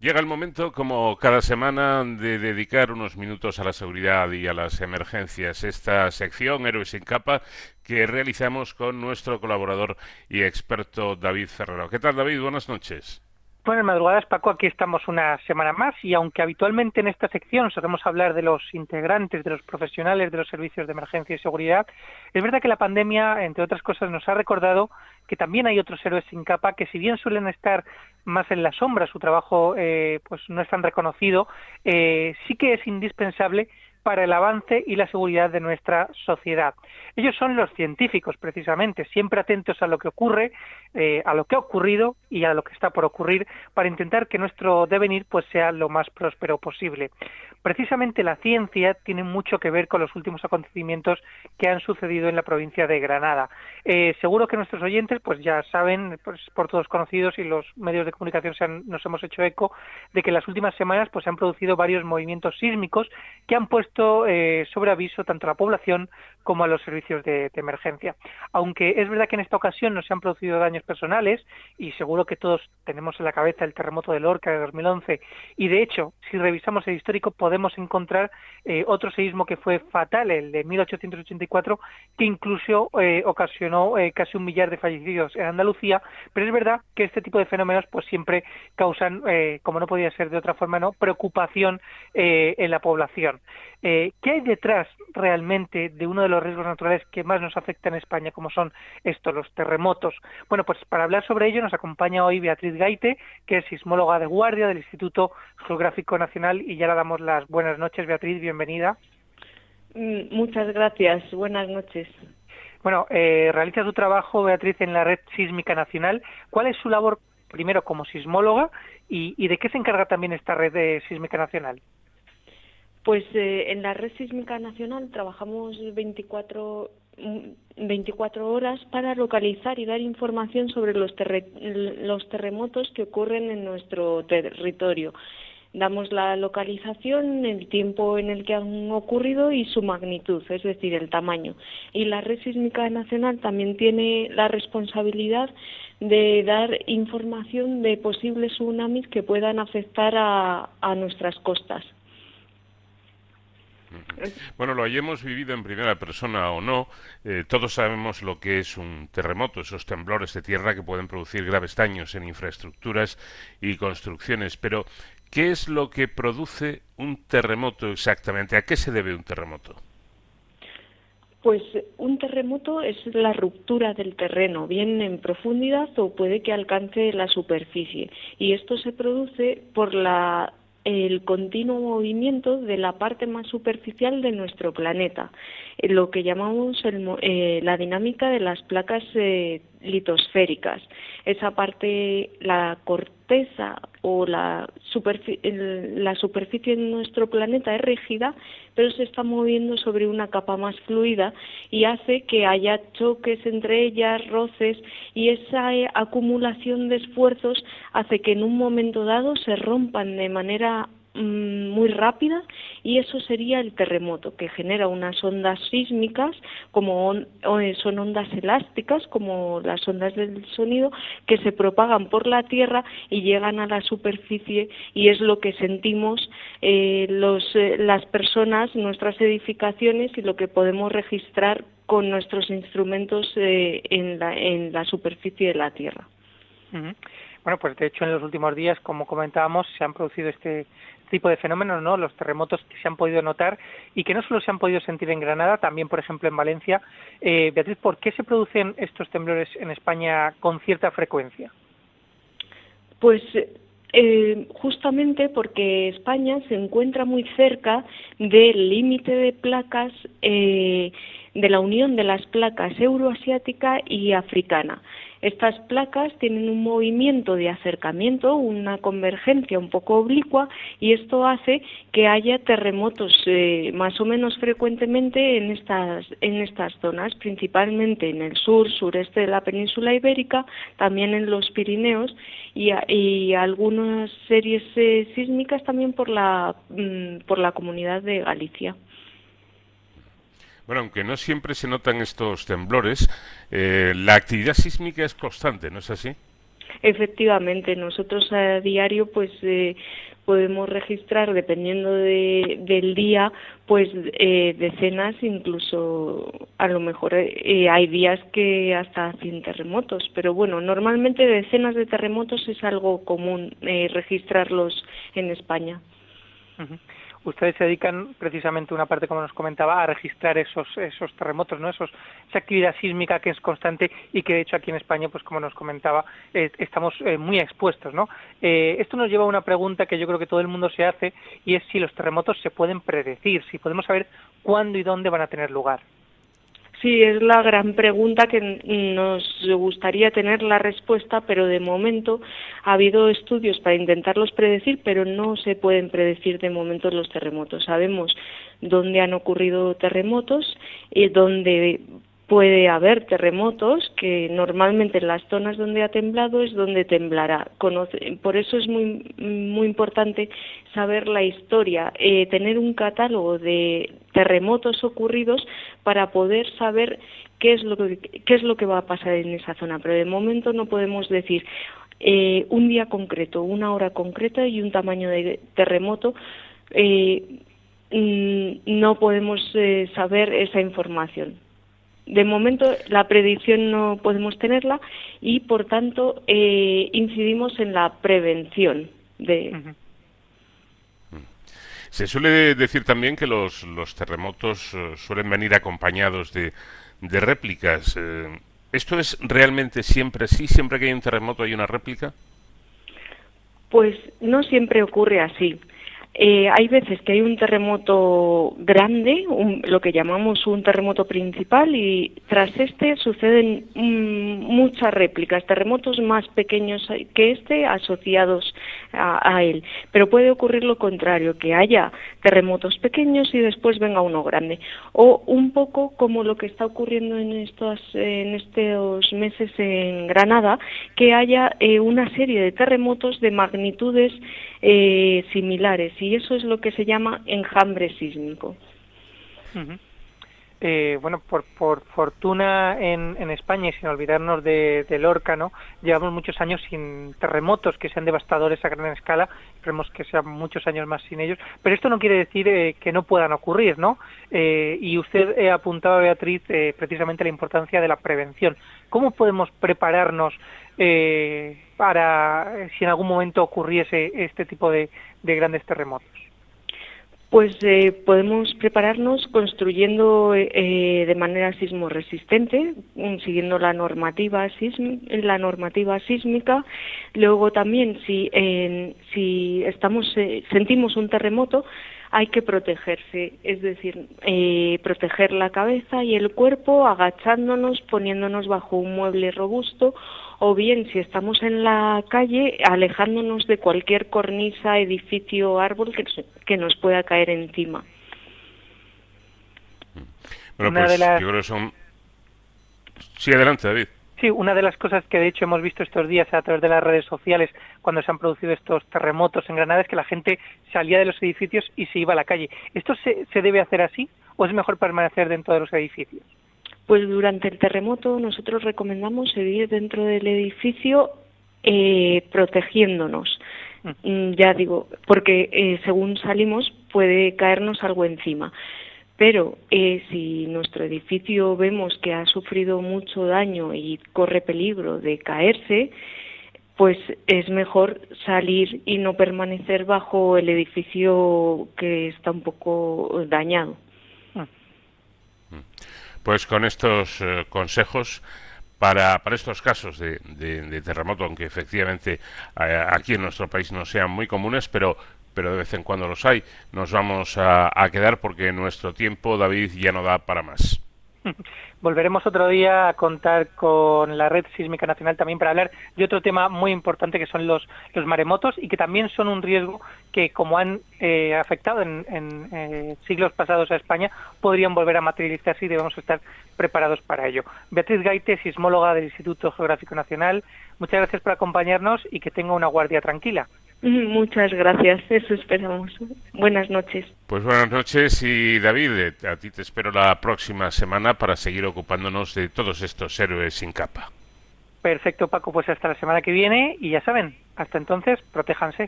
Llega el momento, como cada semana, de dedicar unos minutos a la seguridad y a las emergencias. Esta sección, Héroes sin capa, que realizamos con nuestro colaborador y experto David Ferrero. ¿Qué tal, David? Buenas noches. Buenas madrugadas, Paco. Aquí estamos una semana más y aunque habitualmente en esta sección solemos hablar de los integrantes, de los profesionales de los servicios de emergencia y seguridad, es verdad que la pandemia, entre otras cosas, nos ha recordado que también hay otros héroes sin capa que si bien suelen estar más en la sombra, su trabajo eh, pues no es tan reconocido, eh, sí que es indispensable para el avance y la seguridad de nuestra sociedad. Ellos son los científicos, precisamente, siempre atentos a lo que ocurre, eh, a lo que ha ocurrido y a lo que está por ocurrir, para intentar que nuestro devenir pues sea lo más próspero posible. Precisamente la ciencia tiene mucho que ver con los últimos acontecimientos que han sucedido en la provincia de Granada. Eh, seguro que nuestros oyentes pues ya saben, pues, por todos conocidos y los medios de comunicación se han, nos hemos hecho eco de que en las últimas semanas pues se han producido varios movimientos sísmicos que han puesto eh, sobre aviso tanto a la población como a los servicios de, emergencia. Aunque es verdad que en esta ocasión no se han producido daños personales y seguro que todos tenemos en la cabeza el terremoto de Lorca de 2011 y de hecho si revisamos el histórico podemos encontrar eh, otro seísmo que fue fatal, el de 1884, que incluso eh, ocasionó eh, casi un millar de fallecidos en Andalucía, pero es verdad que este tipo de fenómenos pues siempre causan, como no podía ser de otra forma, no preocupación en la población. ¿Qué hay detrás realmente de uno de los riesgos naturales que más nos afectan en España, como son estos, los terremotos? Bueno, pues para hablar sobre ello nos acompaña hoy Beatriz Gaite, que es sismóloga de guardia del Instituto Geográfico Nacional, y ya le damos las buenas noches, Beatriz, bienvenida. Mm, muchas gracias, buenas noches. Bueno, eh, realiza su trabajo, Beatriz, en la Red Sísmica Nacional. ¿Cuál es su labor, primero, como sismóloga y, de qué se encarga también esta Red de Sísmica Nacional? Pues eh, en la Red Sísmica Nacional trabajamos 24, 24 mm, horas para localizar y dar información sobre los, los terremotos que ocurren en nuestro territorio damos la localización, el tiempo en el que han ocurrido y su magnitud, es decir, el tamaño. Y la Red Sísmica Nacional también tiene la responsabilidad de dar información de posibles tsunamis que puedan afectar a, a nuestras costas. Bueno, lo hayamos vivido en primera persona o no, eh, todos sabemos lo que es un terremoto, esos temblores de tierra que pueden producir graves daños en infraestructuras y construcciones. Pero, ¿qué es lo que produce un terremoto exactamente? ¿A qué se debe un terremoto? Pues un terremoto es la ruptura del terreno, bien en profundidad o puede que alcance la superficie. Y esto se produce por la el continuo movimiento de la parte más superficial de nuestro planeta, lo que llamamos eh, la dinámica de las placas eh, litosféricas. Esa parte, la corteza o la, la superficie de nuestro planeta es rígida, pero se está moviendo sobre una capa más fluida y hace que haya choques entre ellas, roces, y esa acumulación de esfuerzos hace que en un momento dado se rompan de manera Mm, muy rápida y eso sería el terremoto que genera unas ondas sísmicas como eh, son ondas elásticas como las ondas del sonido que se propagan por la tierra y llegan a la superficie y es lo que sentimos eh, los, eh, las personas nuestras edificaciones y lo que podemos registrar con nuestros instrumentos en, la, en la superficie de la tierra. Bueno, pues de hecho en los últimos días, como comentábamos, se han producido este tipo de fenómenos, ¿no? Los terremotos que se han podido notar y que no solo se han podido sentir en Granada, también, por ejemplo, en Valencia. Eh, Beatriz, ¿por qué se producen estos temblores en España con cierta frecuencia? Pues eh, justamente porque España se encuentra muy cerca del límite de placas eh, de la unión de las placas euroasiática y africana. Estas placas tienen un movimiento de acercamiento, una convergencia un poco oblicua y esto hace que haya terremotos eh, más o menos frecuentemente en estas, en estas zonas, principalmente en el sur, sureste de la península ibérica, también en los Pirineos y, y algunas series eh, sísmicas también por la, mm, por la comunidad de Galicia. Bueno, aunque no siempre se notan estos temblores, eh, la actividad sísmica es constante, ¿no es así? Efectivamente, nosotros a diario pues eh, podemos registrar, dependiendo del día, pues eh, decenas, incluso a lo mejor eh, hay días que hasta 100 terremotos, pero bueno, normalmente decenas de terremotos es algo común eh, registrarlos en España ustedes se dedican precisamente una parte, como nos comentaba, a registrar esos, esos terremotos, ¿no? Esos, esa actividad sísmica que es constante y que de hecho aquí en España, pues como nos comentaba, estamos eh, muy expuestos, ¿no? Eh, esto nos lleva a una pregunta que yo creo que todo el mundo se hace y es si los terremotos se pueden predecir, si podemos saber cuándo y dónde van a tener lugar. Sí, es la gran pregunta que nos gustaría tener la respuesta, pero de momento ha habido estudios para intentarlos predecir, pero no se pueden predecir de momento los terremotos. Sabemos dónde han ocurrido terremotos y dónde puede haber terremotos, que normalmente en las zonas donde ha temblado es donde temblará. por eso es muy, muy importante saber la historia, eh, tener un catálogo de terremotos ocurridos para poder saber qué es lo que, qué es lo que va a pasar en esa zona. Pero de momento no podemos decir eh, un día concreto, una hora concreta y un tamaño de terremoto. Eh, mm, no podemos saber esa información de momento la predicción no podemos tenerla y por tanto eh, incidimos en la prevención de se suele decir también que los, los terremotos eh, suelen venir acompañados de, de réplicas. Eh, ¿Esto es realmente siempre así? ¿Siempre que hay un terremoto hay una réplica? Pues no siempre ocurre así. Eh, hay veces que hay un terremoto grande, lo que llamamos un terremoto principal, y tras este suceden mm, muchas réplicas, terremotos más pequeños que este asociados a, él. Pero puede ocurrir lo contrario, que haya terremotos pequeños y después venga uno grande. O un poco como lo que está ocurriendo en estos, en estos meses en Granada, que haya eh, una serie de terremotos de magnitudes eh, similares y eso es lo que se llama enjambre sísmico. Eh, bueno, por, por fortuna en, en, España y sin olvidarnos de, de, Lorca, ¿no? Llevamos muchos años sin terremotos que sean devastadores a gran escala, esperemos que sean muchos años más sin ellos, pero esto no quiere decir eh, que no puedan ocurrir, ¿no? Eh, y usted apuntaba, Beatriz, precisamente la importancia de la prevención. ¿Cómo podemos prepararnos para si en algún momento ocurriese este tipo de grandes terremotos? Pues eh, podemos prepararnos construyendo eh, de manera sismo resistente, mm, siguiendo la normativa, la normativa sísmica. Luego también, si, si estamos, eh, sentimos un terremoto, hay que protegerse, es decir, proteger la cabeza y el cuerpo agachándonos, poniéndonos bajo un mueble robusto o bien si estamos en la calle alejándonos de cualquier cornisa, edificio o árbol que, que nos pueda caer encima. Bueno, pues yo creo que son... Sí, adelante, David. Sí, una de las cosas que de hecho hemos visto estos días a través de las redes sociales cuando se han producido estos terremotos en Granada es que la gente salía de los edificios y se iba a la calle. ¿Esto se, se debe hacer así o es mejor permanecer dentro de los edificios? Pues durante el terremoto nosotros recomendamos seguir dentro del edificio eh, protegiéndonos. Mm. Mm, ya digo, porque eh, según salimos puede caernos algo encima. Pero eh, si nuestro edificio vemos que ha sufrido mucho daño y corre peligro de caerse, pues es mejor salir y no permanecer bajo el edificio que está un poco dañado. Pues con estos eh, consejos para, para estos casos de, de, terremoto, aunque efectivamente eh, aquí en nuestro país no sean muy comunes, pero, pero de vez en cuando los hay, nos vamos a, quedar porque nuestro tiempo, David, ya no da para más. Volveremos otro día a contar con la Red Sísmica Nacional también para hablar de otro tema muy importante que son los, los maremotos y que también son un riesgo que, como han eh, afectado en, eh, siglos pasados a España, podrían volver a materializarse y debemos estar preparados para ello. Beatriz Gaite, sismóloga del Instituto Geográfico Nacional, muchas gracias por acompañarnos y que tenga una guardia tranquila. Muchas gracias, eso esperamos. Buenas noches. Pues buenas noches y David, eh, a ti te espero la próxima semana para seguir ocupándonos de todos estos héroes sin capa. Perfecto, Paco, pues hasta la semana que viene y ya saben, hasta entonces, protéjanse.